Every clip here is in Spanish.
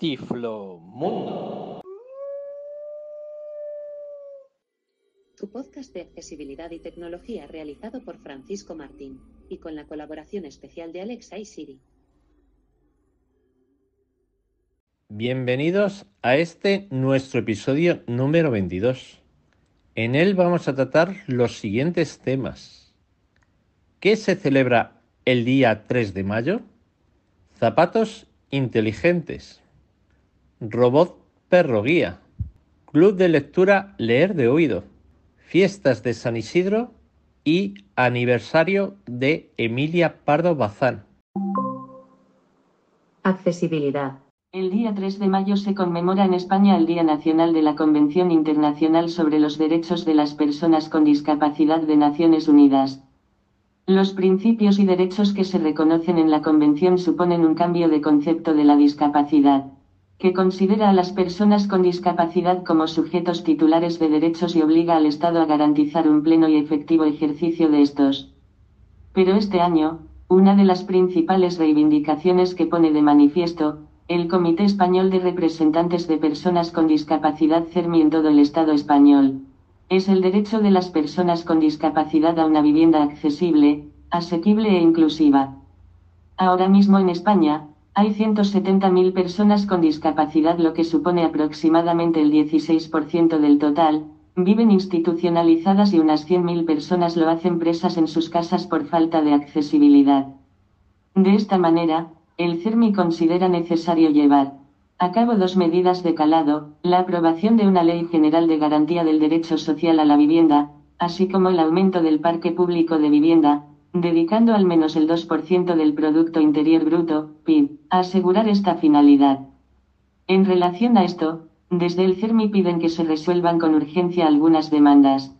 Tiflo Mundo. Tu podcast de accesibilidad y tecnología realizado por Francisco Martín y con la colaboración especial de Alexa y Siri. Bienvenidos a este nuestro episodio número 22. En él vamos a tratar los siguientes temas. ¿Qué se celebra el día 3 de mayo? Zapatos inteligentes. Robot perro guía. Club de lectura Leer de Oído. Fiestas de San Isidro y aniversario de Emilia Pardo Bazán. Accesibilidad. El día 3 de mayo se conmemora en España el Día Nacional de la Convención Internacional sobre los Derechos de las Personas con Discapacidad de Naciones Unidas. Los principios y derechos que se reconocen en la Convención suponen un cambio de concepto de la discapacidad, que considera a las personas con discapacidad como sujetos titulares de derechos y obliga al Estado a garantizar un pleno y efectivo ejercicio de estos. Pero este año, una de las principales reivindicaciones que pone de manifiesto, el Comité Español de Representantes de Personas con Discapacidad CERMI en todo el Estado español, es el derecho de las personas con discapacidad a una vivienda accesible, asequible e inclusiva. Ahora mismo en España, hay 170.000 personas con discapacidad, lo que supone aproximadamente el 16% del total, viven institucionalizadas y unas 100.000 personas lo hacen presas en sus casas por falta de accesibilidad. De esta manera, el CERMI considera necesario llevar a cabo dos medidas de calado, la aprobación de una ley general de garantía del derecho social a la vivienda, así como el aumento del parque público de vivienda, dedicando al menos el 2% del Producto Interior Bruto, PIB, a asegurar esta finalidad. En relación a esto, desde el CERMI piden que se resuelvan con urgencia algunas demandas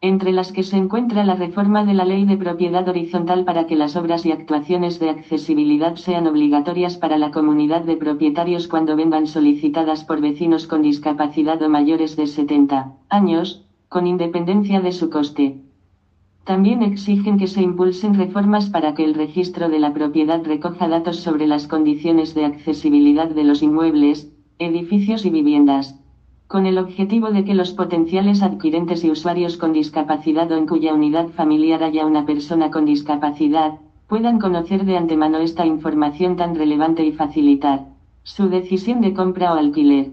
entre las que se encuentra la reforma de la ley de propiedad horizontal para que las obras y actuaciones de accesibilidad sean obligatorias para la comunidad de propietarios cuando vengan solicitadas por vecinos con discapacidad o mayores de 70 años, con independencia de su coste. También exigen que se impulsen reformas para que el registro de la propiedad recoja datos sobre las condiciones de accesibilidad de los inmuebles, edificios y viviendas con el objetivo de que los potenciales adquirentes y usuarios con discapacidad o en cuya unidad familiar haya una persona con discapacidad, puedan conocer de antemano esta información tan relevante y facilitar su decisión de compra o alquiler.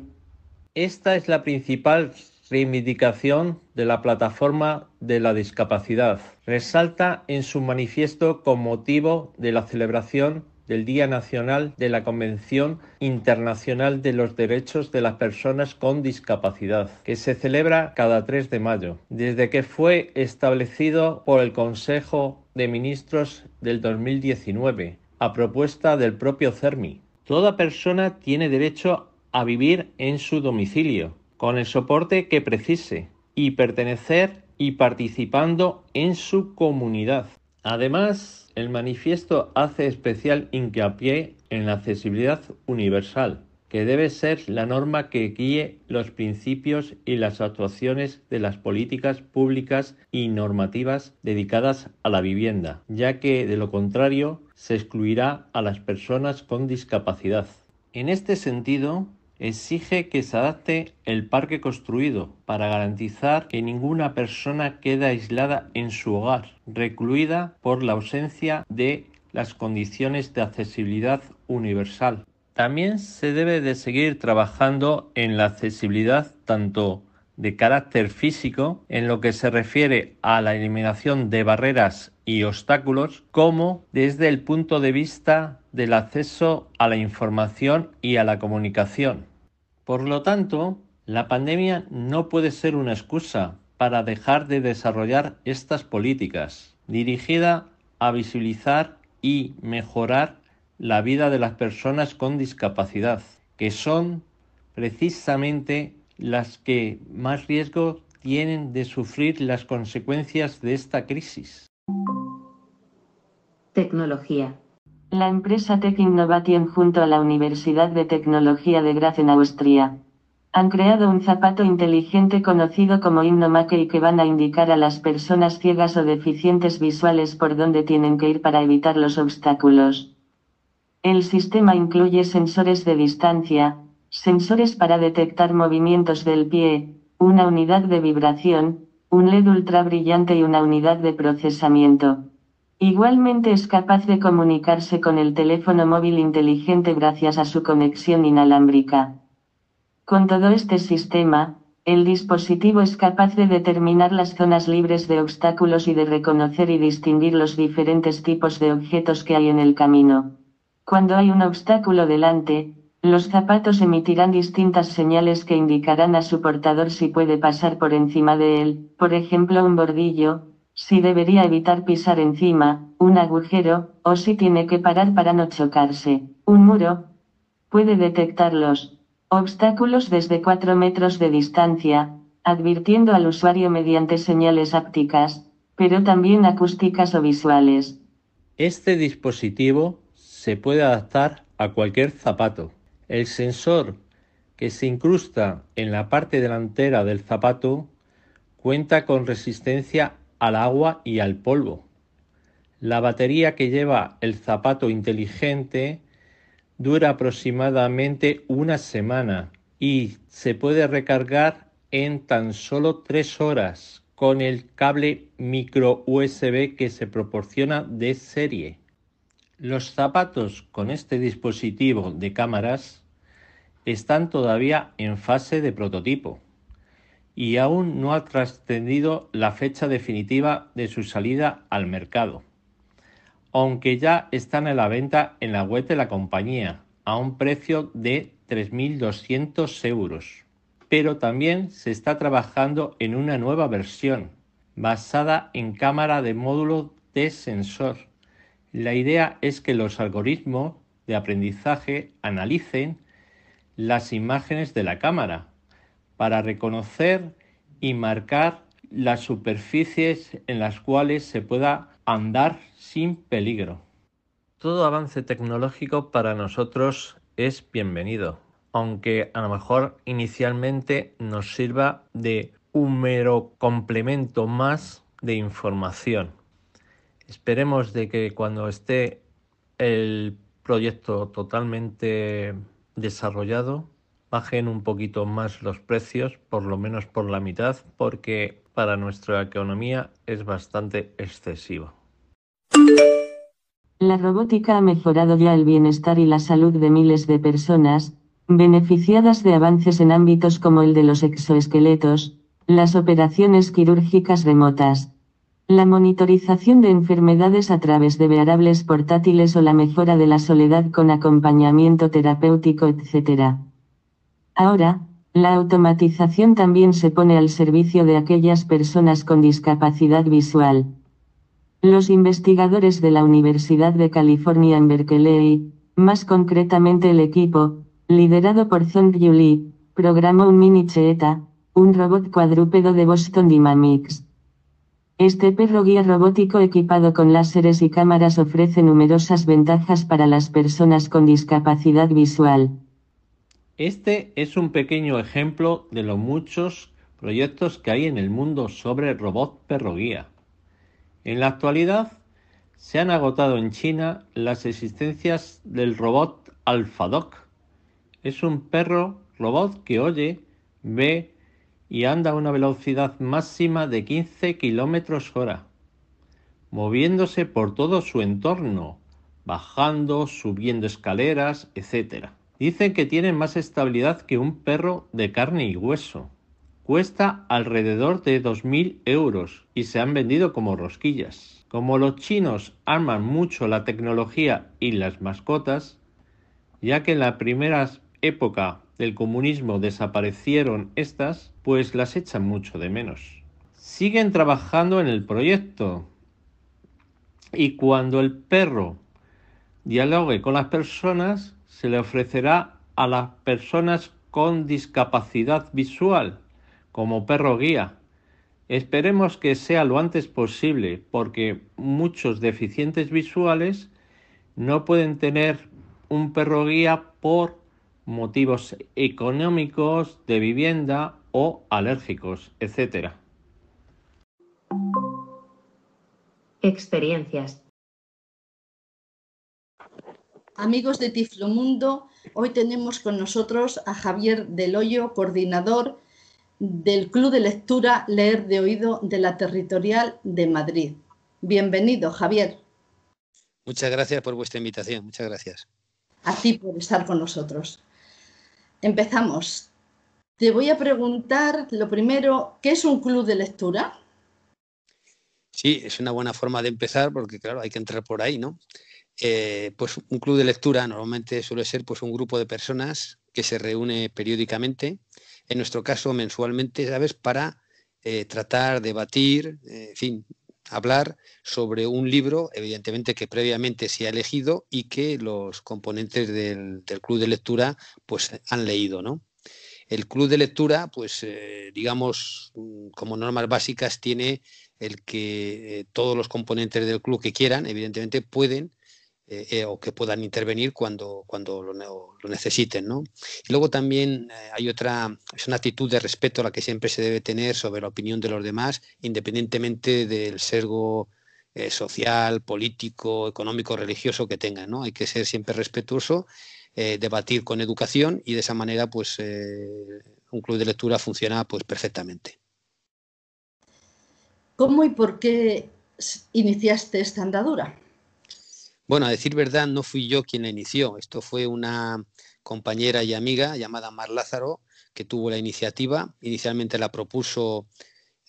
Esta es la principal reivindicación de la plataforma de la discapacidad. Resalta en su manifiesto con motivo de la celebración del Día Nacional de la Convención Internacional de los Derechos de las Personas con Discapacidad, que se celebra cada 3 de mayo, desde que fue establecido por el Consejo de Ministros del 2019, a propuesta del propio CERMI. Toda persona tiene derecho a vivir en su domicilio, con el soporte que precise, y pertenecer y participando en su comunidad. Además, el manifiesto hace especial hincapié en la accesibilidad universal, que debe ser la norma que guíe los principios y las actuaciones de las políticas públicas y normativas dedicadas a la vivienda, ya que de lo contrario se excluirá a las personas con discapacidad. En este sentido, exige que se adapte el parque construido para garantizar que ninguna persona quede aislada en su hogar, recluida por la ausencia de las condiciones de accesibilidad universal. También se debe de seguir trabajando en la accesibilidad tanto de carácter físico en lo que se refiere a la eliminación de barreras y obstáculos como desde el punto de vista del acceso a la información y a la comunicación. Por lo tanto, la pandemia no puede ser una excusa para dejar de desarrollar estas políticas, dirigida a visibilizar y mejorar la vida de las personas con discapacidad, que son precisamente las que más riesgo tienen de sufrir las consecuencias de esta crisis. Tecnología. La empresa Tech Innovation junto a la Universidad de Tecnología de Graz en Austria han creado un zapato inteligente conocido como Innomake y que van a indicar a las personas ciegas o deficientes visuales por dónde tienen que ir para evitar los obstáculos. El sistema incluye sensores de distancia, sensores para detectar movimientos del pie, una unidad de vibración, un LED ultra brillante y una unidad de procesamiento. Igualmente es capaz de comunicarse con el teléfono móvil inteligente gracias a su conexión inalámbrica. Con todo este sistema, el dispositivo es capaz de determinar las zonas libres de obstáculos y de reconocer y distinguir los diferentes tipos de objetos que hay en el camino. Cuando hay un obstáculo delante, los zapatos emitirán distintas señales que indicarán a su portador si puede pasar por encima de él, por ejemplo un bordillo, si debería evitar pisar encima, un agujero, o si tiene que parar para no chocarse, un muro. Puede detectar los obstáculos desde 4 metros de distancia, advirtiendo al usuario mediante señales ápticas, pero también acústicas o visuales. Este dispositivo se puede adaptar a cualquier zapato. El sensor que se incrusta en la parte delantera del zapato cuenta con resistencia al agua y al polvo. La batería que lleva el zapato inteligente dura aproximadamente una semana y se puede recargar en tan solo tres horas con el cable micro USB que se proporciona de serie. Los zapatos con este dispositivo de cámaras están todavía en fase de prototipo y aún no ha trascendido la fecha definitiva de su salida al mercado, aunque ya están en la venta en la web de la compañía a un precio de 3.200 euros. Pero también se está trabajando en una nueva versión basada en cámara de módulo de sensor. La idea es que los algoritmos de aprendizaje analicen las imágenes de la cámara para reconocer y marcar las superficies en las cuales se pueda andar sin peligro. Todo avance tecnológico para nosotros es bienvenido, aunque a lo mejor inicialmente nos sirva de un mero complemento más de información. Esperemos de que cuando esté el proyecto totalmente desarrollado bajen un poquito más los precios, por lo menos por la mitad, porque para nuestra economía es bastante excesivo. La robótica ha mejorado ya el bienestar y la salud de miles de personas, beneficiadas de avances en ámbitos como el de los exoesqueletos, las operaciones quirúrgicas remotas, la monitorización de enfermedades a través de wearables portátiles o la mejora de la soledad con acompañamiento terapéutico, etc. Ahora, la automatización también se pone al servicio de aquellas personas con discapacidad visual. Los investigadores de la Universidad de California en Berkeley, más concretamente el equipo, liderado por Zong Yu programó un mini Cheetah, un robot cuadrúpedo de Boston Dynamics. Este perro guía robótico equipado con láseres y cámaras ofrece numerosas ventajas para las personas con discapacidad visual. Este es un pequeño ejemplo de los muchos proyectos que hay en el mundo sobre robot perro guía. En la actualidad se han agotado en China las existencias del robot AlphaDoc. Es un perro robot que oye, ve y anda a una velocidad máxima de 15 kilómetros hora, moviéndose por todo su entorno, bajando, subiendo escaleras, etc. Dicen que tiene más estabilidad que un perro de carne y hueso. Cuesta alrededor de 2.000 euros y se han vendido como rosquillas. Como los chinos arman mucho la tecnología y las mascotas, ya que en la primera época del comunismo desaparecieron estas, pues las echan mucho de menos. Siguen trabajando en el proyecto y cuando el perro dialogue con las personas, se le ofrecerá a las personas con discapacidad visual como perro guía. Esperemos que sea lo antes posible porque muchos deficientes visuales no pueden tener un perro guía por motivos económicos, de vivienda o alérgicos, etc. Experiencias. Amigos de Tiflomundo, hoy tenemos con nosotros a Javier Del Hoyo, coordinador del Club de Lectura Leer de Oído de la Territorial de Madrid. Bienvenido, Javier. Muchas gracias por vuestra invitación, muchas gracias. A ti por estar con nosotros. Empezamos. Te voy a preguntar lo primero, ¿qué es un club de lectura? Sí, es una buena forma de empezar porque, claro, hay que entrar por ahí, ¿no? Eh, pues un club de lectura normalmente suele ser pues un grupo de personas que se reúne periódicamente, en nuestro caso mensualmente, ¿sabes? Para eh, tratar, debatir, eh, en fin, hablar sobre un libro, evidentemente que previamente se ha elegido y que los componentes del, club de lectura pues han leído, ¿no? El club de lectura, pues digamos, mm, como normas básicas tiene el que todos los componentes del club que quieran, evidentemente, pueden eh, eh, o que puedan intervenir cuando, cuando lo, necesiten. ¿no? Y luego también eh, hay otra, es una actitud de respeto a la que siempre se debe tener sobre la opinión de los demás, independientemente del sesgo social, político, económico, religioso que tengan. ¿no? Hay que ser siempre respetuoso, debatir con educación y de esa manera pues un club de lectura funciona pues perfectamente. ¿Cómo y por qué iniciaste esta andadura? Bueno, a decir verdad, no fui yo quien la inició. Esto fue una compañera y amiga llamada Mar Lázaro que tuvo la iniciativa. Inicialmente la propuso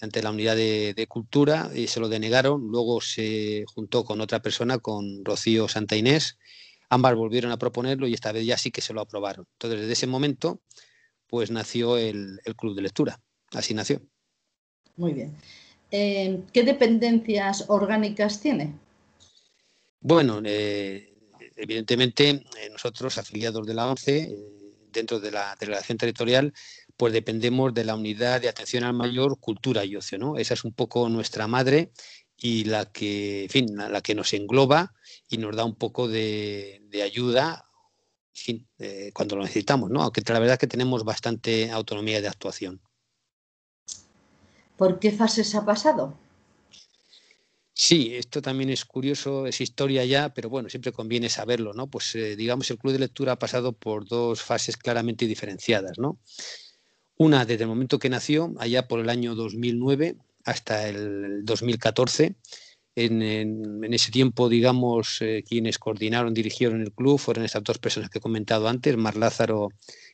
ante la unidad de, cultura y se lo denegaron. Luego se juntó con otra persona, con Rocío Santa Inés. Ambas volvieron a proponerlo y esta vez ya sí que se lo aprobaron. Entonces, desde ese momento, pues nació el, club de lectura. Así nació. Muy bien. Eh, ¿Qué dependencias orgánicas tiene? Bueno, eh, evidentemente eh, nosotros, afiliados de la ONCE, eh, dentro de la delegación territorial, pues dependemos de la unidad de atención al mayor, cultura y ocio, ¿no? Esa es un poco nuestra madre y la que, en fin, la que nos engloba y nos da un poco de, ayuda, cuando lo necesitamos, ¿no? Aunque la verdad es que tenemos bastante autonomía de actuación. ¿Por qué fases ha pasado? Sí, esto también es curioso, es historia ya, pero bueno, siempre conviene saberlo, ¿no? Pues eh, digamos, el club de lectura ha pasado por dos fases claramente diferenciadas, ¿no? Una desde el momento que nació, allá por el año 2009 hasta el 2014. En, ese tiempo, digamos, eh, quienes coordinaron, dirigieron el club fueron esas dos personas que he comentado antes, Mar Lázaro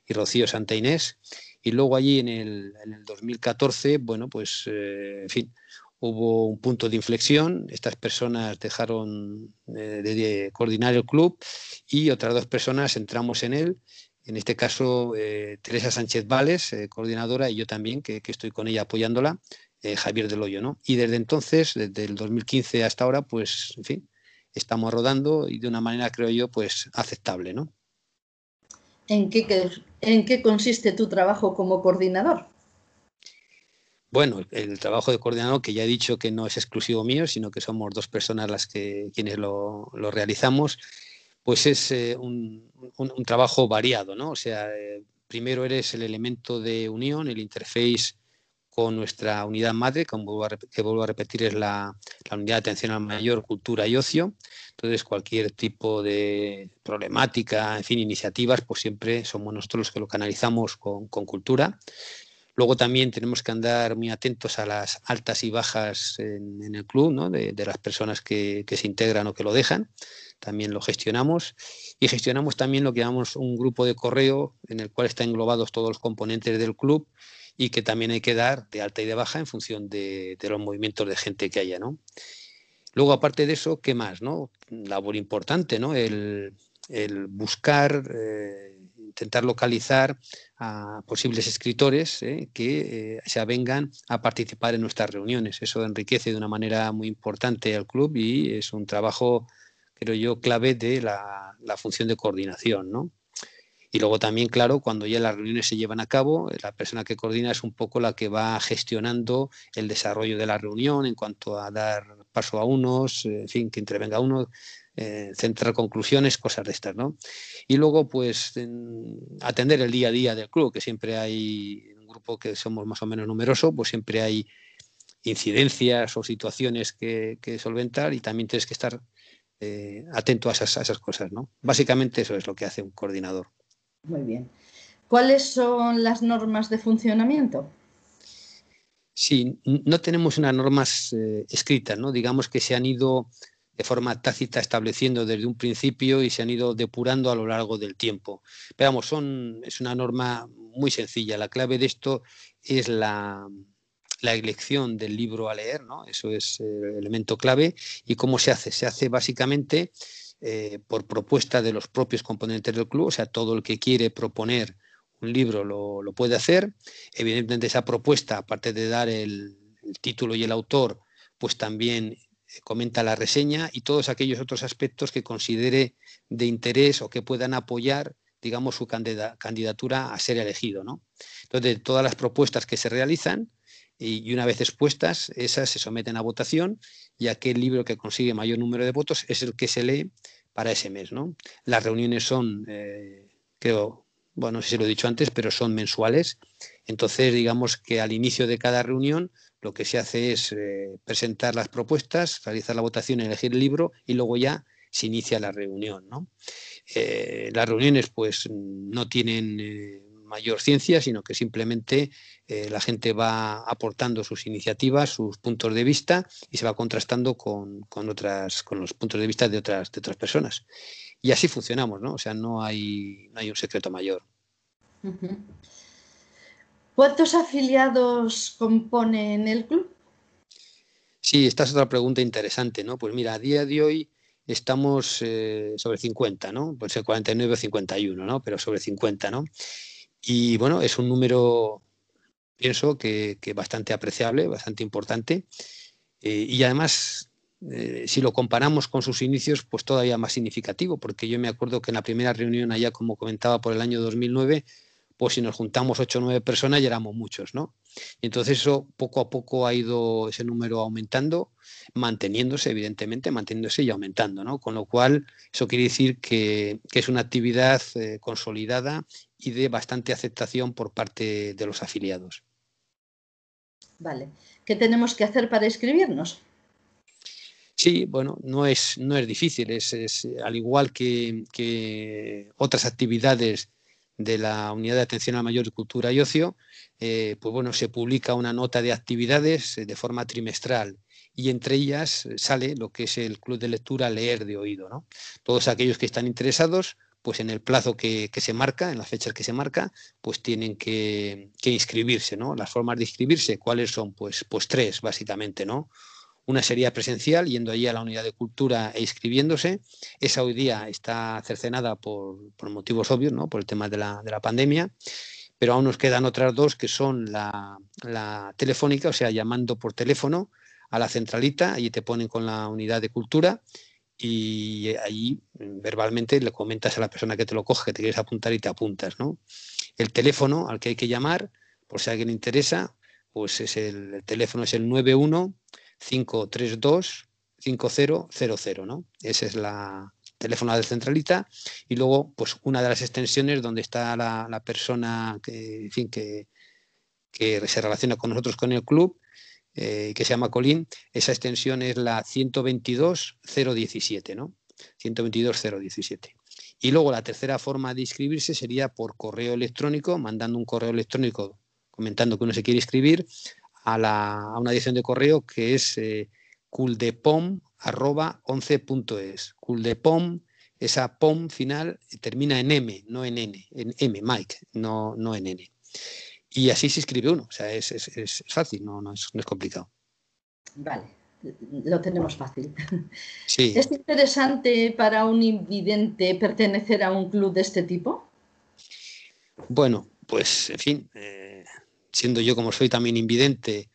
y Rocío Santa Inés. Y luego allí en el, en el 2014, bueno, pues, eh, en fin, hubo un punto de inflexión, estas personas dejaron eh, de, coordinar el club y otras dos personas entramos en él, en este caso eh, Teresa Sánchez Vales, eh, coordinadora, y yo también, que, estoy con ella apoyándola, Javier Del Hoyo, ¿no? Y desde entonces, desde el 2015 hasta ahora, pues, en fin, estamos rodando y de una manera, creo yo, pues aceptable, ¿no? ¿En qué, en qué consiste tu trabajo como coordinador? Bueno, el trabajo de coordinador, que ya he dicho que no es exclusivo mío, sino que somos dos personas las que quienes lo, realizamos, pues es eh, un, trabajo variado, ¿no? O sea, eh, primero eres el elemento de unión, el interface con nuestra unidad madre, que vuelvo a repetir es la, unidad de atención al mayor, cultura y ocio. Entonces, cualquier tipo de problemática, en fin, iniciativas, pues siempre somos nosotros los que lo canalizamos con cultura. Luego también tenemos que andar muy atentos a las altas y bajas en, el club, de, las personas que, se integran o que lo dejan. También lo gestionamos. Y gestionamos también lo que llamamos un grupo de correo en el cual están englobados todos los componentes del club y que también hay que dar de alta y de baja en función de, los movimientos de gente que haya. ¿no? Luego, aparte de eso, ¿qué más? ¿no? Labor importante, ¿no? El, buscar, eh, intentar localizar a posibles escritores eh, que eh, se avengan a participar en nuestras reuniones. Eso enriquece de una manera muy importante al club y es un trabajo, creo yo, clave de la, función de coordinación. ¿no? Y luego también, claro, cuando ya las reuniones se llevan a cabo, la persona que coordina es un poco la que va gestionando el desarrollo de la reunión en cuanto a dar paso a unos, en fin, que intervenga uno, eh, centrar conclusiones, cosas de estas, ¿no? Y luego, pues, atender el día a día del club, que siempre hay un grupo que somos más o menos numeroso, pues siempre hay incidencias o situaciones que, solventar y también tienes que estar eh, atento a esas, a esas cosas, ¿no? Básicamente eso es lo que hace un coordinador. Muy bien. ¿Cuáles son las normas de funcionamiento? Sí, no tenemos unas normas eh, escritas, ¿no? Digamos que se han ido de forma tácita estableciendo desde un principio y se han ido depurando a lo largo del tiempo. Pero vamos, son, es una norma muy sencilla. La clave de esto es la, elección del libro a leer, ¿no? Eso es el elemento clave. ¿Y cómo se hace? Se hace básicamente eh, por propuesta de los propios componentes del club, o sea, todo el que quiere proponer un libro lo, puede hacer. Evidentemente esa propuesta, aparte de dar el, título y el autor, pues también comenta la reseña y todos aquellos otros aspectos que considere de interés o que puedan apoyar, digamos, su candidatura a ser elegido. ¿no? Entonces, todas las propuestas que se realizan y, una vez expuestas, esas se someten a votación y aquel libro que consigue mayor número de votos es el que se lee para ese mes. ¿no? Las reuniones son, eh, creo, bueno, no sé si lo he dicho antes, pero son mensuales. Entonces, digamos que al inicio de cada reunión lo que se hace es eh, presentar las propuestas, realizar la votación, elegir el libro y luego ya se inicia la reunión. Eh, las reuniones pues no tienen eh, mayor ciencia, sino que simplemente la gente va aportando sus iniciativas, sus puntos de vista y se va contrastando con, otras, con los puntos de vista de otras, de otras personas. Y así funcionamos, ¿no? O sea, no hay, no hay un secreto mayor. ¿Cuántos afiliados componen el club? Sí, esta es otra pregunta interesante, ¿no? Pues mira, a día de hoy estamos eh, sobre 50, ¿no? Puede ser 49 o 51, ¿no? Pero sobre 50, ¿no? Y bueno, es un número, pienso que, bastante apreciable, bastante importante. Eh, y además eh, si lo comparamos con sus inicios, pues todavía más significativo, porque yo me acuerdo que en la primera reunión allá, como comentaba, por el año 2009, pues si nos juntamos ocho o nueve personas ya éramos muchos, ¿no? Y entonces eso poco a poco ha ido ese número aumentando, manteniéndose, evidentemente, manteniéndose y aumentando, ¿no? Con lo cual, eso quiere decir que, es una actividad eh, consolidada y de bastante aceptación por parte de los afiliados. Vale. ¿Qué tenemos que hacer para inscribirnos? Sí, bueno, no es, no es difícil, es, al igual que, otras actividades de la Unidad de Atención a Mayor Cultura y Ocio, eh, pues bueno, se publica una nota de actividades eh, de forma trimestral y entre ellas sale lo que es el Club de Lectura Leer de Oído. ¿no? Todos aquellos que están interesados, pues en el plazo que, se marca, en las fechas que se marca, pues tienen que, que, inscribirse. ¿no? Las formas de inscribirse, ¿cuáles son? Pues, pues tres, básicamente. ¿no? Una sería presencial, yendo allí a la unidad de cultura e inscribiéndose. Esa hoy día está cercenada por, motivos obvios, ¿no? por el tema de la, pandemia. Pero aún nos quedan otras dos que son la, telefónica, o sea, llamando por teléfono a la centralita, allí te ponen con la unidad de cultura y allí verbalmente le comentas a la persona que te lo coge que te quieres apuntar y te apuntas, ¿no? El teléfono al que hay que llamar, por si alguien le interesa, pues es el, el teléfono es el 91 532 5000, ¿no? Esa es la teléfono de centralita y luego pues una de las extensiones donde está la, persona que, fin, que, que, se relaciona con nosotros con el club, eh, que se llama Colín, esa extensión es la 122.017, ¿no? 122.017. Y luego la tercera forma de inscribirse sería por correo electrónico, mandando un correo electrónico comentando que uno se quiere inscribir a, la, una dirección de correo que es eh, culdepom.11.es. Culdepom, esa pom final termina en M, no en N, en M, Mike, no, no en N. Y así se escribe uno, o sea, es, es, fácil, no, no, es, no es complicado. Vale, lo tenemos fácil. Sí. ¿Es interesante para un invidente pertenecer a un club de este tipo? Bueno, pues en fin, eh, siendo yo como soy también invidente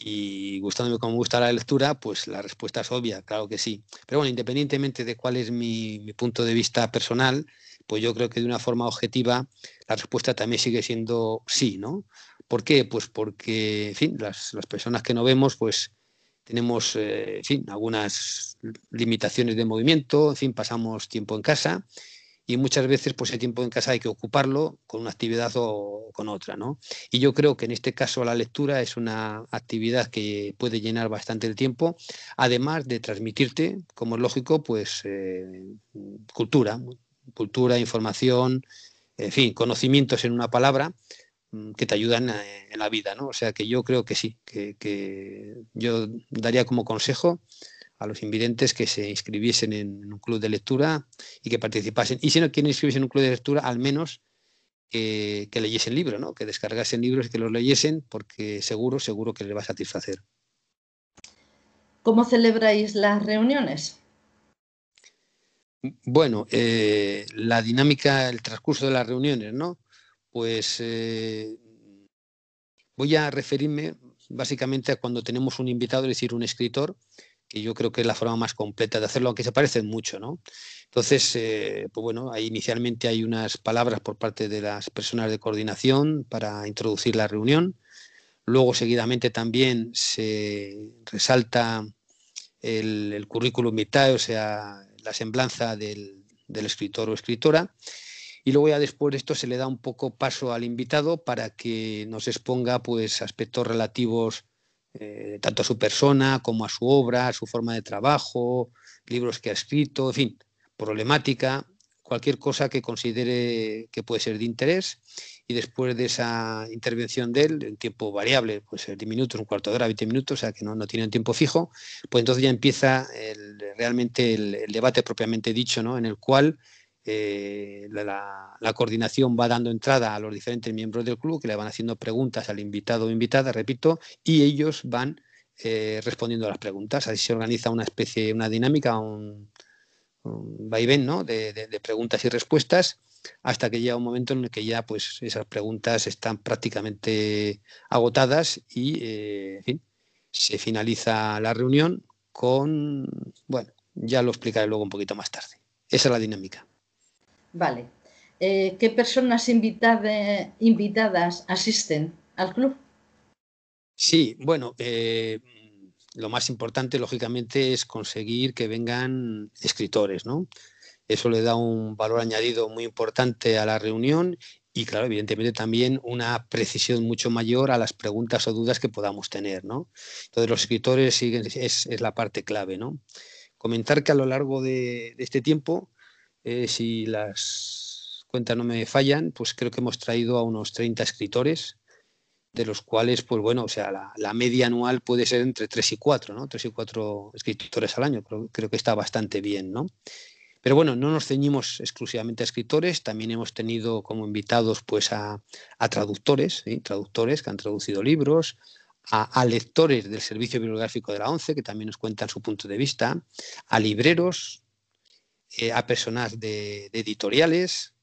y gustándome como me gusta la lectura, pues la respuesta es obvia, claro que sí. Pero bueno, independientemente de cuál es mi, punto de vista personal, pues yo creo que de una forma objetiva la respuesta también sigue siendo sí, ¿no? ¿Por qué? Pues porque, en fin, las, personas que no vemos, pues tenemos, eh, en fin, algunas limitaciones de movimiento, en fin, pasamos tiempo en casa y muchas veces pues el tiempo en casa hay que ocuparlo con una actividad o con otra, ¿no? Y yo creo que en este caso la lectura es una actividad que puede llenar bastante el tiempo, además de transmitirte, como es lógico, pues eh, cultura, cultura, información, en fin, conocimientos en una palabra mm, que te ayudan eh, en la vida, ¿no? O sea que yo creo que sí, que, que yo daría como consejo a los invidentes que se inscribiesen en un club de lectura y que participasen. Y si no quieren inscribirse en un club de lectura, al menos que leyesen libros, ¿no? que descargasen libros y que los leyesen, porque seguro, seguro que les va a satisfacer. ¿Cómo celebráis las reuniones? Bueno, eh, la dinámica, el transcurso de las reuniones, ¿no? Pues eh, voy a referirme básicamente a cuando tenemos un invitado, es decir, un escritor, que yo creo que es la forma más completa de hacerlo, aunque se parecen mucho, ¿no? Entonces, eh, pues bueno, inicialmente hay unas palabras por parte de las personas de coordinación para introducir la reunión. Luego, seguidamente, también se resalta el, currículum vitae, o sea, la semblanza del, del escritor o escritora. Y luego ya después de esto se le da un poco paso al invitado para que nos exponga pues aspectos relativos eh, tanto a su persona como a su obra, a su forma de trabajo, libros que ha escrito, en fin, problemática, cualquier cosa que considere que puede ser de interés. Y después de esa intervención de él, en tiempo variable, puede ser 10 minutos, un cuarto de hora, 20 minutos, o sea que no, no tiene un tiempo fijo, pues entonces ya empieza realmente el, el, debate propiamente dicho, ¿no? en el cual eh, la, coordinación va dando entrada a los diferentes miembros del club que le van haciendo preguntas al invitado o invitada, repito, y ellos van eh, respondiendo a las preguntas. Así se organiza una especie, una dinámica, un, vaivén ¿no? de, preguntas y respuestas hasta que llega un momento en el que ya pues esas preguntas están prácticamente agotadas y eh, en fin, se finaliza la reunión con, bueno, ya lo explicaré luego un poquito más tarde. Esa es la dinámica. Vale. Eh, ¿Qué personas invitadas asisten al club? Sí, bueno, eh, lo más importante, lógicamente, es conseguir que vengan escritores, ¿no? Eso le da un valor añadido muy importante a la reunión y, claro, evidentemente también una precisión mucho mayor a las preguntas o dudas que podamos tener, ¿no? Entonces, los escritores siguen, es, la parte clave, ¿no? Comentar que a lo largo de este tiempo eh, si las cuentas no me fallan, pues creo que hemos traído a unos 30 escritores, de los cuales, pues bueno, o sea, la, media anual puede ser entre 3 y 4, ¿no? 3 y 4 escritores al año, creo, creo que está bastante bien, ¿no? Pero bueno, no nos ceñimos exclusivamente a escritores, también hemos tenido como invitados pues a, traductores, traductores que han traducido libros, a, lectores del Servicio Bibliográfico de la ONCE, que también nos cuentan su punto de vista, a libreros, eh, a personas de, editoriales,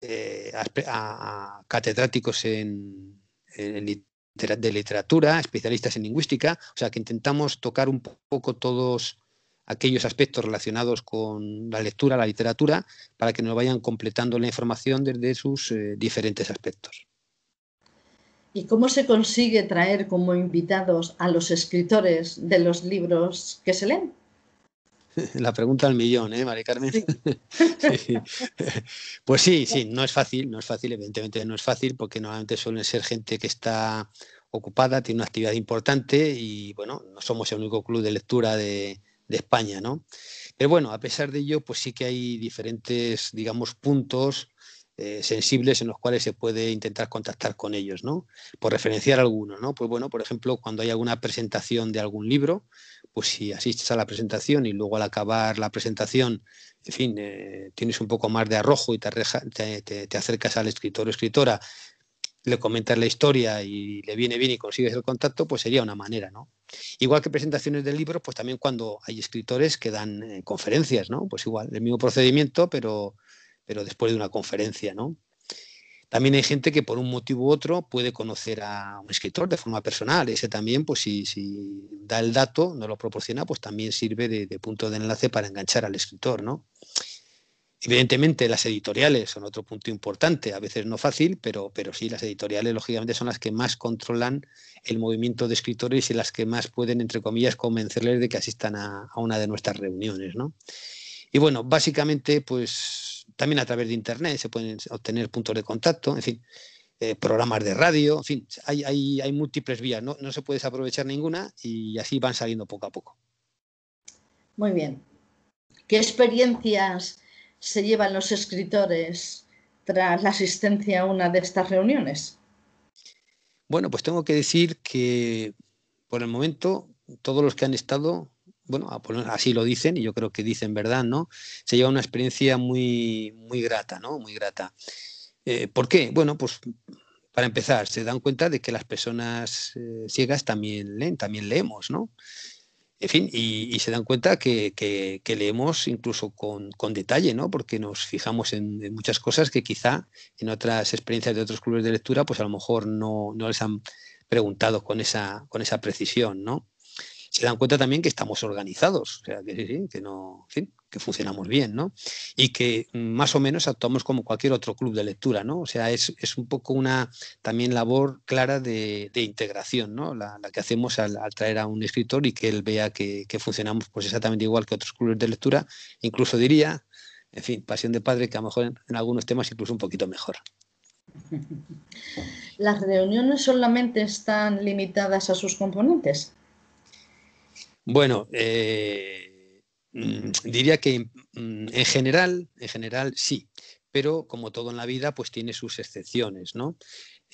eh, a, catedráticos en, de literatura, especialistas en lingüística, o sea que intentamos tocar un poco todos aquellos aspectos relacionados con la lectura, la literatura, para que nos vayan completando la información desde sus eh, diferentes aspectos. ¿Y cómo se consigue traer como invitados a los escritores de los libros que se leen? La pregunta al millón, ¿eh, Mari Carmen? Pues sí, sí, no es fácil, no es fácil, evidentemente no es fácil, porque normalmente suelen ser gente que está ocupada, tiene una actividad importante y bueno, no somos el único club de lectura de, de España, ¿no? Pero bueno, a pesar de ello, pues sí que hay diferentes, digamos, puntos eh, sensibles en los cuales se puede intentar contactar con ellos, ¿no? Por referenciar algunos, ¿no? Pues bueno, por ejemplo, cuando hay alguna presentación de algún libro, pues si asistes a la presentación y luego al acabar la presentación, en fin, eh, tienes un poco más de arrojo y te, acercas al escritor o escritora, le comentas la historia y le viene bien y consigues el contacto, pues sería una manera, ¿no? Igual que presentaciones del libro, pues también cuando hay escritores que dan eh, conferencias, ¿no? Pues igual, el mismo procedimiento, pero, pero después de una conferencia, ¿no? También hay gente que por un motivo u otro puede conocer a un escritor de forma personal. Ese también, pues si, da el dato, no lo proporciona, pues también sirve de, punto de enlace para enganchar al escritor, ¿no? Evidentemente las editoriales son otro punto importante, a veces no fácil, pero, pero sí, las editoriales lógicamente son las que más controlan el movimiento de escritores y las que más pueden, entre comillas, convencerles de que asistan a, a una de nuestras reuniones, ¿no? Y bueno, básicamente, pues también a través de Internet se pueden obtener puntos de contacto, en fin, eh, programas de radio, en fin, hay, hay, hay múltiples vías, ¿no? no se puede desaprovechar ninguna y así van saliendo poco a poco. Muy bien. ¿Qué experiencias se llevan los escritores tras la asistencia a una de estas reuniones? Bueno, pues tengo que decir que por el momento todos los que han estado, bueno, así lo dicen y yo creo que dicen verdad, ¿no? Se lleva una experiencia muy, muy grata, ¿no? Muy grata. Eh, ¿Por qué? Bueno, pues para empezar, se dan cuenta de que las personas eh, ciegas también leen, también leemos, ¿no? En fin, y, se dan cuenta que, leemos incluso con, detalle, ¿no? Porque nos fijamos en, muchas cosas que quizá en otras experiencias de otros clubes de lectura, pues a lo mejor no, no les han preguntado con esa, con esa precisión, ¿no? Se dan cuenta también que estamos organizados, o sea, que, que, no, que funcionamos bien, ¿no? Y que más o menos actuamos como cualquier otro club de lectura, ¿no? O sea, es, un poco una también labor clara de, integración, ¿no? La, que hacemos al, traer a un escritor y que él vea que, funcionamos pues exactamente igual que otros clubes de lectura, incluso diría, en fin, pasión de padre, que a lo mejor en algunos temas incluso un poquito mejor. ¿Las reuniones solamente están limitadas a sus componentes? Bueno, eh, mm, diría que mm, en general, en general sí, pero como todo en la vida, pues tiene sus excepciones, ¿no?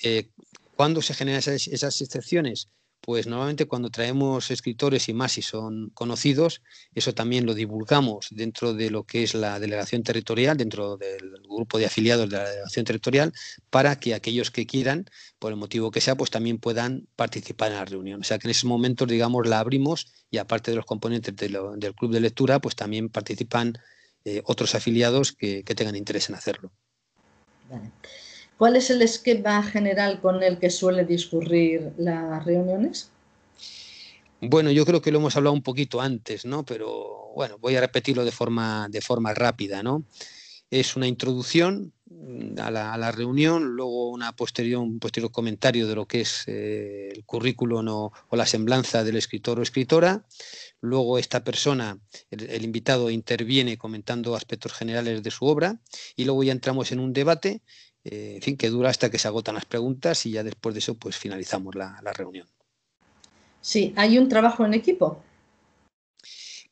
Eh, ¿Cuándo se generan esas excepciones? Pues normalmente cuando traemos escritores y más si son conocidos, eso también lo divulgamos dentro de lo que es la delegación territorial, dentro del grupo de afiliados de la delegación territorial, para que aquellos que quieran, por el motivo que sea, pues también puedan participar en la reunión. O sea que en ese momento, digamos, la abrimos y aparte de los componentes del club de lectura, pues también participan eh, otros afiliados que, tengan interés en hacerlo. ¿Cuál es el esquema general con el que suele discurrir las reuniones? Bueno, yo creo que lo hemos hablado un poquito antes, ¿no? Pero bueno, voy a repetirlo de forma, de forma rápida, ¿no? Es una introducción a la, reunión, luego una posterior, un posterior comentario de lo que es eh, el currículum o, la semblanza del escritor o escritora. Luego esta persona, el, invitado, interviene comentando aspectos generales de su obra y luego ya entramos en un debate eh, en fin, que dura hasta que se agotan las preguntas y ya después de eso pues finalizamos la, reunión. Sí, ¿hay un trabajo en equipo?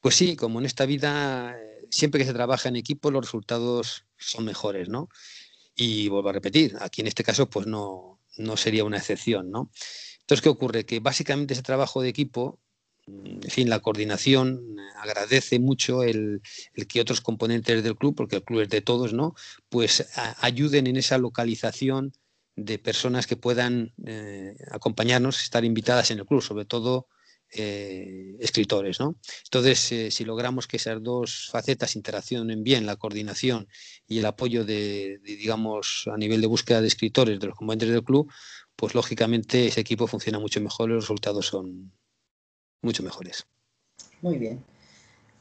Pues sí, como en esta vida, eh, siempre que se trabaja en equipo los resultados son mejores, ¿no? Y vuelvo a repetir, aquí en este caso pues no, no sería una excepción, ¿no? Entonces, ¿qué ocurre? Que básicamente ese trabajo de equipo en fin, la coordinación agradece mucho el, que otros componentes del club, porque el club es de todos, ¿no? Pues ayuden en esa localización de personas que puedan eh, acompañarnos, estar invitadas en el club, sobre todo eh, escritores, ¿no? Entonces, si logramos que esas dos facetas interaccionen bien, la coordinación y el apoyo de, digamos, a nivel de búsqueda de escritores de los componentes del club, pues lógicamente ese equipo funciona mucho mejor y los resultados son, mucho mejores. Muy bien.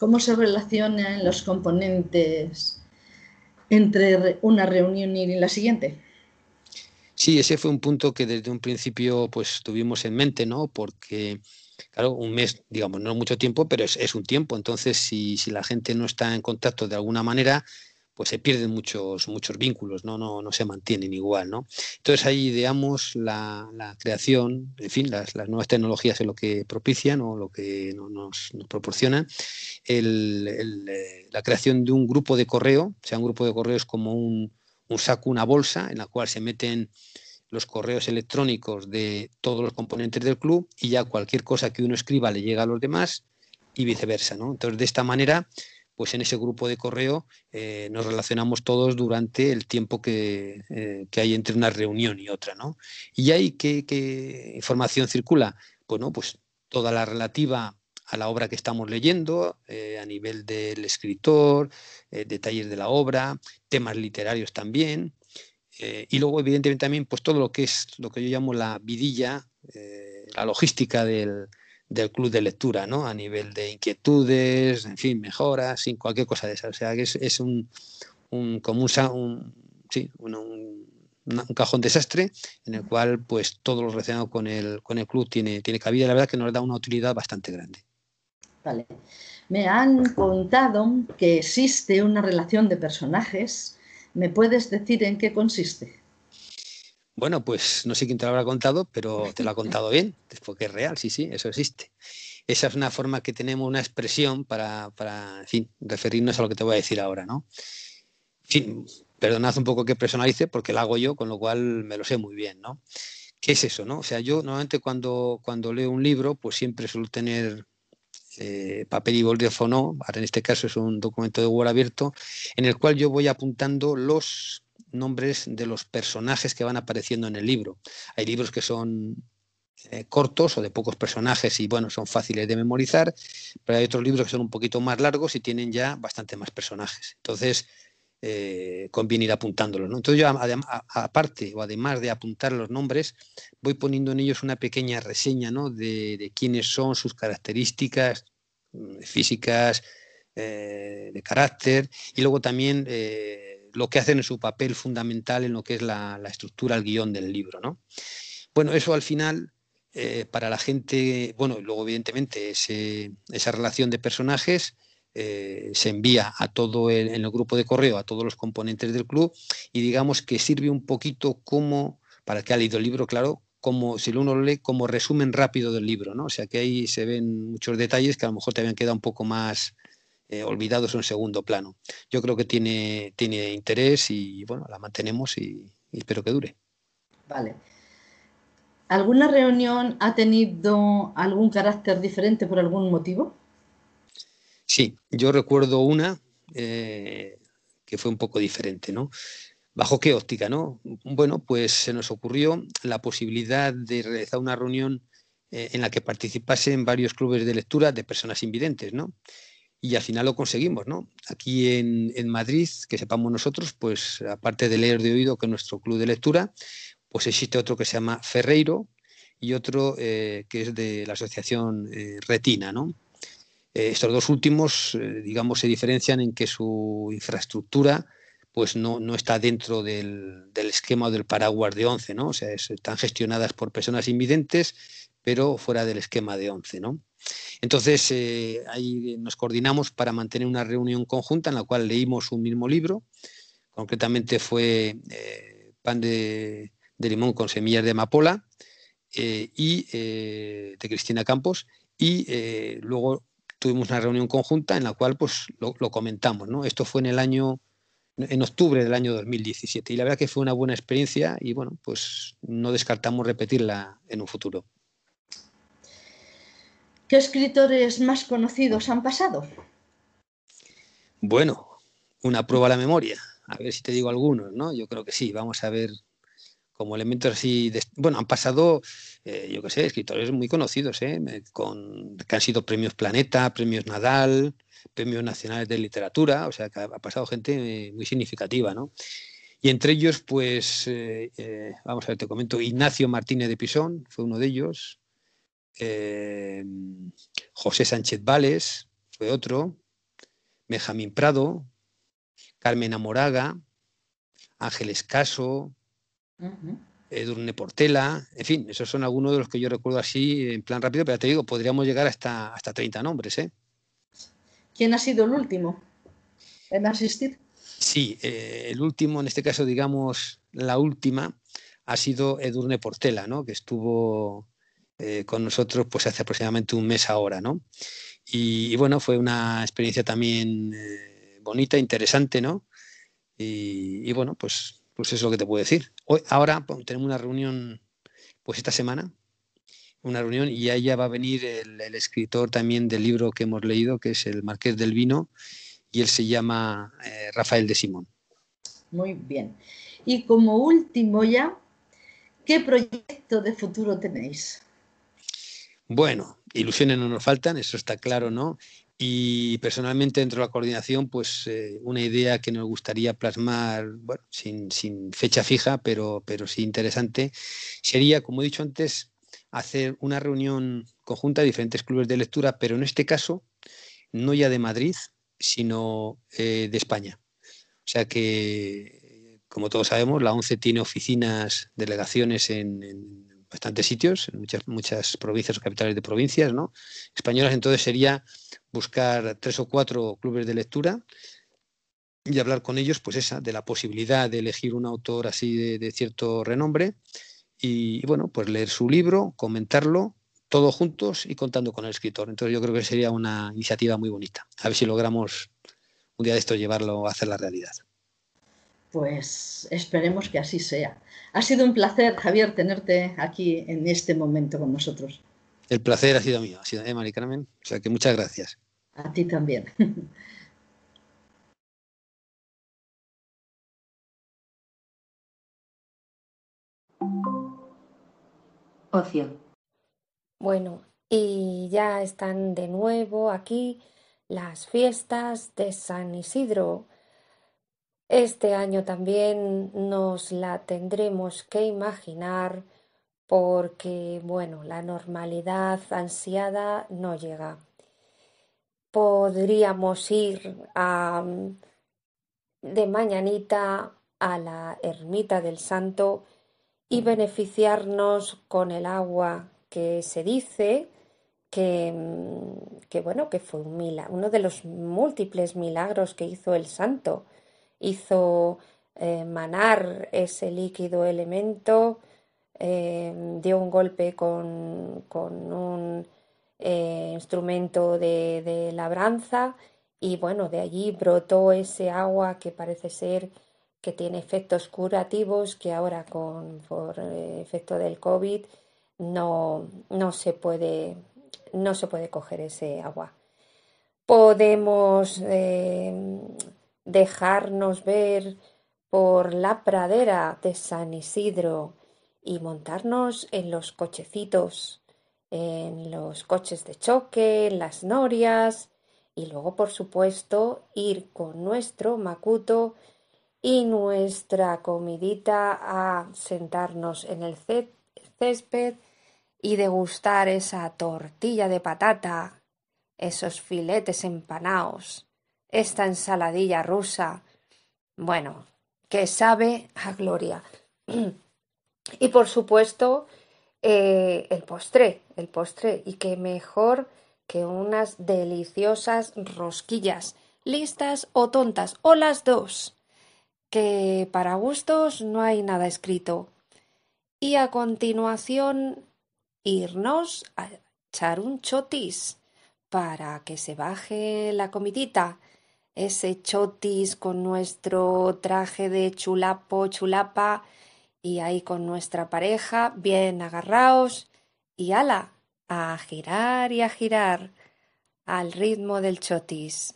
¿Cómo se relacionan los componentes entre una reunión y la siguiente? Sí, ese fue un punto que desde un principio pues tuvimos en mente, ¿no? Porque, claro, un mes, digamos, no mucho tiempo, pero es, es un tiempo. Entonces, si, si, la gente no está en contacto de alguna manera, pues se pierden muchos, muchos vínculos, ¿no? No, no se mantienen igual. ¿no? Entonces ahí ideamos la, la creación, en fin, las, las, nuevas tecnologías es lo que propician o lo que nos, nos proporcionan, el, eh, la creación de un grupo de correo, o sea, un grupo de correo es como un, un saco, una bolsa en la cual se meten los correos electrónicos de todos los componentes del club y ya cualquier cosa que uno escriba le llega a los demás y viceversa. ¿no? Entonces, de esta manera pues en ese grupo de correo eh, nos relacionamos todos durante el tiempo que, eh, que, hay entre una reunión y otra, ¿no? Y ahí, ¿qué, información circula? Bueno, pues toda la relativa a la obra que estamos leyendo, eh, a nivel del escritor, detalles de la obra, temas literarios también, y luego, evidentemente, también pues todo lo que es lo que yo llamo la vidilla, la logística del, del club de lectura, ¿no? A nivel de inquietudes, en fin, mejoras, sin cualquier cosa de esa. O sea, que es, un, un, como un, sí, un, cajón desastre en el cual pues todo lo relacionado con el, con el club tiene, tiene cabida. La verdad que nos da una utilidad bastante grande. Vale. Me han contado que existe una relación de personajes. ¿Me puedes decir en qué consiste? Bueno, pues no sé quién te lo habrá contado, pero te lo ha contado bien, porque es real, sí, sí, eso existe. Esa es una forma que tenemos, una expresión para, para en fin, referirnos a lo que te voy a decir ahora, ¿no? En fin, perdonad un poco que personalice, porque lo hago yo, con lo cual me lo sé muy bien, ¿no? ¿Qué es eso, no? O sea, yo normalmente cuando, cuando leo un libro, pues siempre suelo tener eh, papel y bolígrafo ahora en este caso es un documento de Word abierto, en el cual yo voy apuntando los nombres de los personajes que van apareciendo en el libro. Hay libros que son eh, cortos o de pocos personajes y bueno, son fáciles de memorizar, pero hay otros libros que son un poquito más largos y tienen ya bastante más personajes. Entonces, eh, conviene ir apuntándolos. Entonces yo, aparte o además de apuntar los nombres, voy poniendo en ellos una pequeña reseña de, quiénes son, sus características mm, físicas, eh, de carácter, y luego también lo que hacen en su papel fundamental en lo que es la, estructura, el guion del libro. ¿no? Bueno, eso al final para la gente, bueno, luego evidentemente esa relación de personajes eh, se envía a todo el, en el grupo de correo, a todos los componentes del club y digamos que sirve un poquito como, para que ha leído el libro, claro, como si uno lo lee como resumen rápido del libro, ¿no? O sea que ahí se ven muchos detalles que a lo mejor te habían quedado un poco más eh, olvidados en segundo plano. Yo creo que tiene, tiene interés y bueno, la mantenemos y, y espero que dure. Vale. ¿Alguna reunión ha tenido algún carácter diferente por algún motivo? Sí, yo recuerdo una eh, que fue un poco diferente, ¿no? ¿Bajo qué óptica, no? Bueno, pues se nos ocurrió la posibilidad de realizar una reunión eh, en la que participasen varios clubes de lectura de personas invidentes, ¿no? Y al final lo conseguimos, ¿no? Aquí en, Madrid, que sepamos nosotros, pues aparte de leer de oído, que es nuestro club de lectura, pues existe otro que se llama Ferreiro y otro eh, que es de la asociación Retina, ¿no? Eh, estos dos últimos, eh, digamos, se diferencian en que su infraestructura pues no, no está dentro del, esquema del paraguas de 11, ¿no? O sea, están gestionadas por personas invidentes, pero fuera del esquema de 11, ¿no? Entonces, eh, ahí nos coordinamos para mantener una reunión conjunta en la cual leímos un mismo libro, concretamente fue Pan de, limón con semillas de amapola y de Cristina Campos, y luego tuvimos una reunión conjunta en la cual pues lo, comentamos, ¿no? Esto fue en el año, en octubre del año 2017 y la verdad que fue una buena experiencia y bueno, pues no descartamos repetirla en un futuro. ¿Qué escritores más conocidos han pasado? Bueno, una prueba a la memoria. A ver si te digo algunos, ¿no? Yo creo que sí. Vamos a ver como elementos así. bueno, han pasado, eh, yo qué sé, escritores muy conocidos, ¿eh? Con, que han sido premios Planeta, premios Nadal, premios nacionales de literatura, o sea, que ha, pasado gente eh, muy significativa, ¿no? Y entre ellos, pues, vamos a ver, te comento, Ignacio Martínez de Pisón fue uno de ellos, José Sánchez Vales fue otro, Benjamín Prado, Carmen Amoraga, Ángeles Caso, Edurne Portela, en fin, esos son algunos de los que yo recuerdo así en plan rápido, pero te digo, podríamos llegar hasta, hasta 30 nombres. ¿eh? ¿Quién ha sido el último en asistir? Sí, eh, el último, en este caso, digamos, la última, ha sido Edurne Portela, ¿no? que estuvo eh, con nosotros pues hace aproximadamente un mes ahora. ¿no? Y, bueno, fue una experiencia también bonita, interesante, ¿no? Y, y bueno, pues pues es lo que te puedo decir. Hoy, ahora pues, tenemos una reunión, pues esta semana, una reunión y ahí ya va a venir el, escritor también del libro que hemos leído, que es el Marqués del Vino, y él se llama eh, Rafael de Simón. Muy bien. Y como último ya, ¿qué proyecto de futuro tenéis? Bueno, ilusiones no nos faltan, eso está claro, ¿no? Y personalmente dentro de la coordinación, pues eh, una idea que nos gustaría plasmar, bueno, sin, sin, fecha fija, pero, pero sí interesante, sería, como he dicho antes, hacer una reunión conjunta de diferentes clubes de lectura, pero en este caso, no ya de Madrid, sino eh, de España. O sea que, como todos sabemos, la ONCE tiene oficinas, delegaciones en, en bastantes sitios, en muchas, muchas provincias o capitales de provincias ¿no? españolas. Entonces sería buscar tres o cuatro clubes de lectura y hablar con ellos, pues esa, de la posibilidad de elegir un autor así de, cierto renombre y, bueno, pues leer su libro, comentarlo, todos juntos y contando con el escritor. Entonces yo creo que sería una iniciativa muy bonita. A ver si logramos un día de esto llevarlo a hacer la realidad. Pues esperemos que así sea. Ha sido un placer, Javier, tenerte aquí en este momento con nosotros. El placer ha sido mío, ha sido, ¿eh, Mari Carmen? O sea que muchas gracias. A ti también. Ocio. Bueno, y ya están de nuevo aquí las fiestas de San Isidro. Este año también nos la tendremos que imaginar porque, bueno, la normalidad ansiada no llega. Podríamos ir de mañanita a la ermita del santo y beneficiarnos con el agua que se dice que, que bueno, que fue un uno de los múltiples milagros que hizo el santo hizo eh, manar ese líquido elemento, eh, dio un golpe con, un eh, instrumento de, labranza y bueno, de allí brotó ese agua que parece ser que tiene efectos curativos que ahora con por efecto del COVID no, no se puede no se puede coger ese agua. Podemos dejarnos ver por la pradera de San Isidro y montarnos en los cochecitos, en los coches de choque, en las norias y luego, por supuesto, ir con nuestro macuto y nuestra comidita a sentarnos en el césped y degustar esa tortilla de patata, esos filetes empanados, esta ensaladilla rusa. Bueno, que sabe a gloria. y por supuesto, eh, el postre, el postre, y que mejor que unas deliciosas rosquillas, listas o tontas, o las dos, que para gustos no hay nada escrito. Y a continuación, irnos a echar un chotis para que se baje la comidita ese chotis con nuestro traje de chulapo, chulapa y ahí con nuestra pareja bien agarraos y ala, a girar y a girar al ritmo del chotis.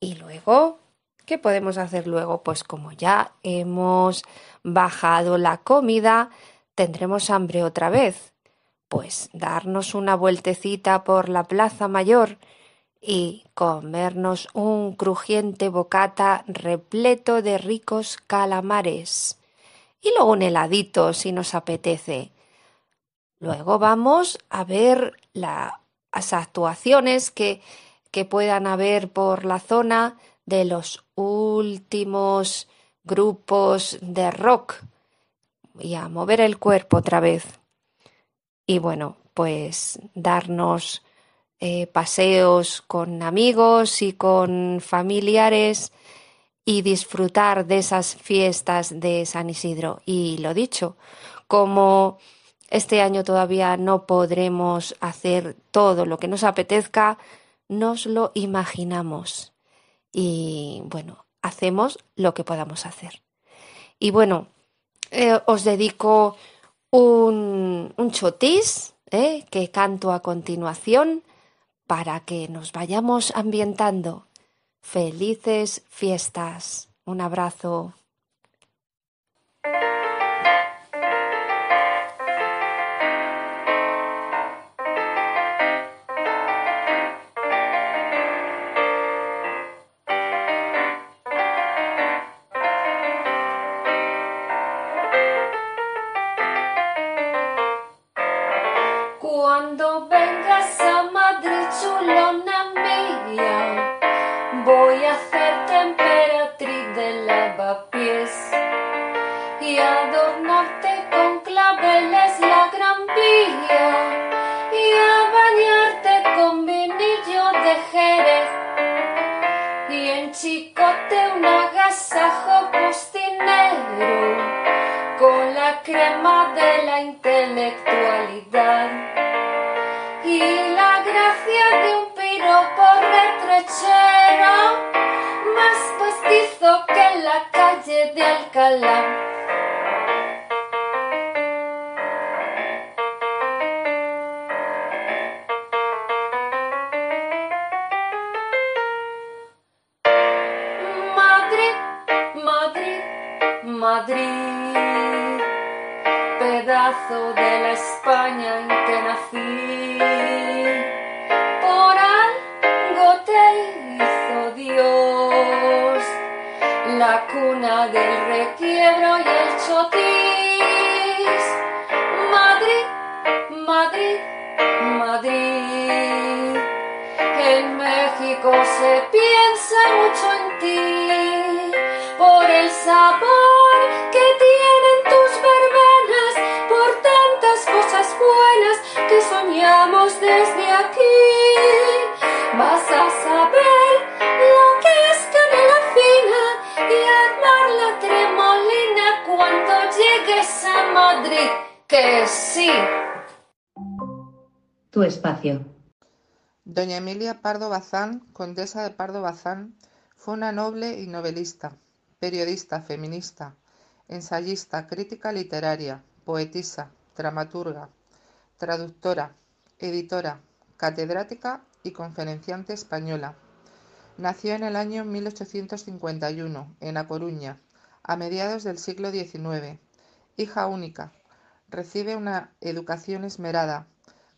Y luego, ¿qué podemos hacer luego? Pues como ya hemos bajado la comida, tendremos hambre otra vez. Pues darnos una vueltecita por la Plaza Mayor y comernos un crujiente bocata repleto de ricos calamares y luego un heladito si nos apetece. Luego vamos a ver las actuaciones que, que puedan haber por la zona de los últimos grupos de rock y a mover el cuerpo otra vez. Y bueno, pues darnos eh, paseos con amigos y con familiares y disfrutar de esas fiestas de San Isidro. Y lo dicho, como este año todavía no podremos hacer todo lo que nos apetezca, nos lo imaginamos. Y bueno, hacemos lo que podamos hacer. Y bueno, eh, os dedico un, un chotis eh, que canto a continuación para que nos vayamos ambientando. Felices fiestas. Un abrazo. y adornarte con claveles el sabor que tienen tus verbenas por tantas cosas buenas que soñamos desde aquí. Vas a saber lo que es canela fina y armar la tremolina cuando llegues a Madrid. Que sí. Tu espacio. Doña Emilia Pardo Bazán, condesa de Pardo Bazán, fue una noble y novelista, periodista, feminista, ensayista, crítica literaria, poetisa, dramaturga, traductora, editora, catedrática y conferenciante española. Nació en el año 1851 en A Coruña, a mediados del siglo XIX. Hija única. Recibe una educación esmerada.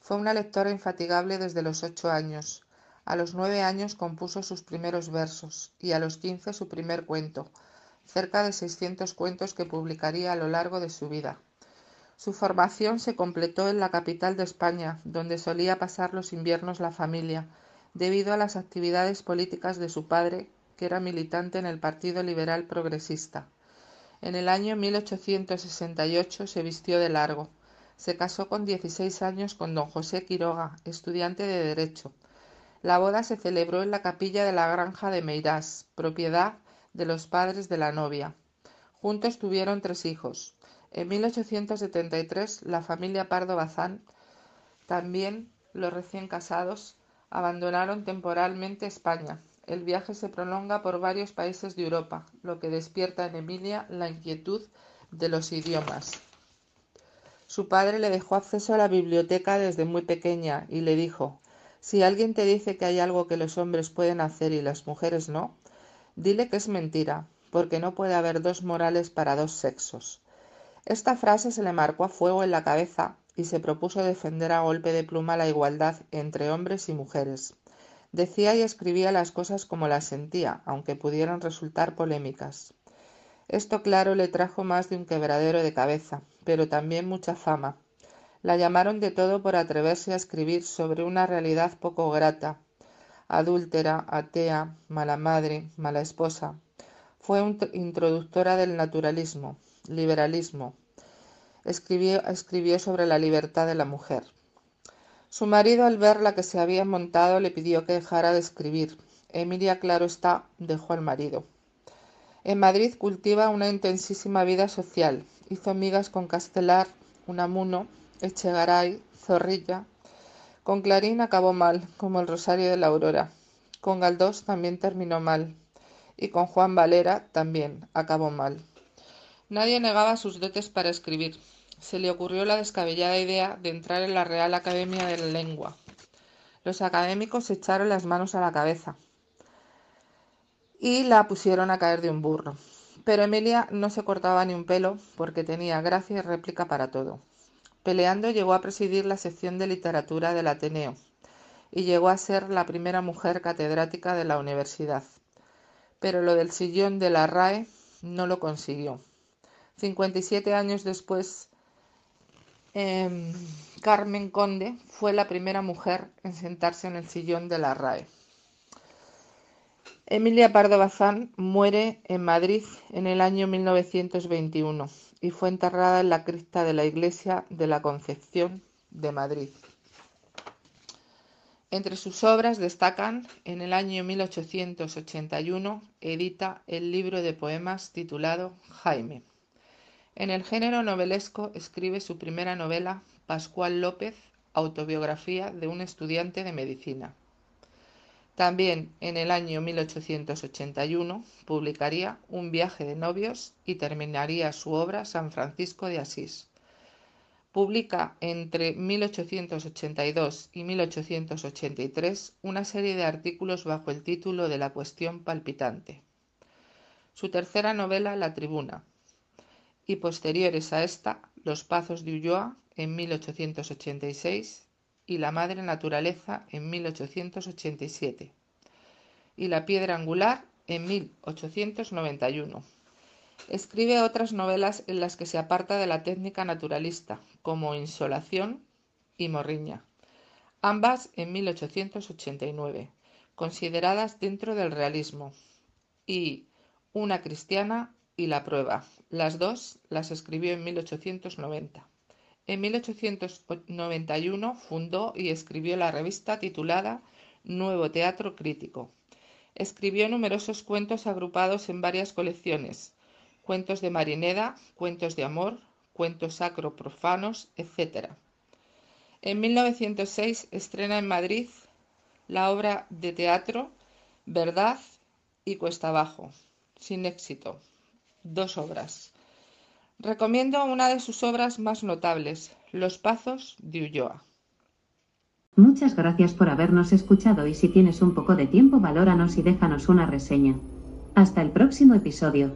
Fue una lectora infatigable desde los ocho años. A los nueve años compuso sus primeros versos y a los quince su primer cuento, cerca de 600 cuentos que publicaría a lo largo de su vida. Su formación se completó en la capital de España, donde solía pasar los inviernos la familia, debido a las actividades políticas de su padre, que era militante en el Partido Liberal Progresista. En el año 1868 se vistió de largo. Se casó con 16 años con don José Quiroga, estudiante de Derecho. La boda se celebró en la capilla de la granja de Meirás, propiedad de los padres de la novia. Juntos tuvieron tres hijos. En 1873 la familia Pardo Bazán, también los recién casados, abandonaron temporalmente España. El viaje se prolonga por varios países de Europa, lo que despierta en Emilia la inquietud de los idiomas. Su padre le dejó acceso a la biblioteca desde muy pequeña y le dijo, si alguien te dice que hay algo que los hombres pueden hacer y las mujeres no, Dile que es mentira, porque no puede haber dos morales para dos sexos. Esta frase se le marcó a fuego en la cabeza y se propuso defender a golpe de pluma la igualdad entre hombres y mujeres. Decía y escribía las cosas como las sentía, aunque pudieran resultar polémicas. Esto claro le trajo más de un quebradero de cabeza, pero también mucha fama. La llamaron de todo por atreverse a escribir sobre una realidad poco grata, adúltera, atea, mala madre, mala esposa. Fue introductora del naturalismo, liberalismo. Escribió, sobre la libertad de la mujer. Su marido, al ver la que se había montado, le pidió que dejara de escribir. Emilia, claro está, dejó al marido. En Madrid cultiva una intensísima vida social. Hizo amigas con Castelar, Unamuno, Echegaray, Zorrilla, con Clarín acabó mal, como el Rosario de la Aurora. Con Galdós también terminó mal. Y con Juan Valera también acabó mal. Nadie negaba sus dotes para escribir. Se le ocurrió la descabellada idea de entrar en la Real Academia de la Lengua. Los académicos se echaron las manos a la cabeza y la pusieron a caer de un burro. Pero Emilia no se cortaba ni un pelo porque tenía gracia y réplica para todo. Peleando llegó a presidir la sección de literatura del Ateneo y llegó a ser la primera mujer catedrática de la universidad. Pero lo del sillón de la RAE no lo consiguió. 57 años después, em, Carmen Conde fue la primera mujer en sentarse en el sillón de la RAE. Emilia Pardo Bazán muere en Madrid en el año 1921 y fue enterrada en la cripta de la iglesia de la Concepción de Madrid. Entre sus obras destacan, en el año 1881, edita el libro de poemas titulado Jaime. En el género novelesco escribe su primera novela, Pascual López, autobiografía de un estudiante de medicina. También en el año 1881 publicaría Un viaje de novios y terminaría su obra San Francisco de Asís. Publica entre 1882 y 1883 una serie de artículos bajo el título de La cuestión palpitante. Su tercera novela, La tribuna, y posteriores a esta, Los pazos de Ulloa en 1886 y La madre naturaleza en 1887 y La piedra angular en 1891. Escribe otras novelas en las que se aparta de la técnica naturalista, como Insolación y Morriña, ambas en 1889, consideradas dentro del realismo, y Una cristiana y La prueba. Las dos las escribió en 1890. En 1891 fundó y escribió la revista titulada Nuevo Teatro Crítico. Escribió numerosos cuentos agrupados en varias colecciones, cuentos de Marineda, cuentos de amor, cuentos sacro profanos, etc. En 1906 estrena en Madrid la obra de teatro Verdad y Cuesta Abajo, sin éxito. Dos obras. Recomiendo una de sus obras más notables, Los Pazos de Ulloa. Muchas gracias por habernos escuchado y si tienes un poco de tiempo valóranos y déjanos una reseña. Hasta el próximo episodio.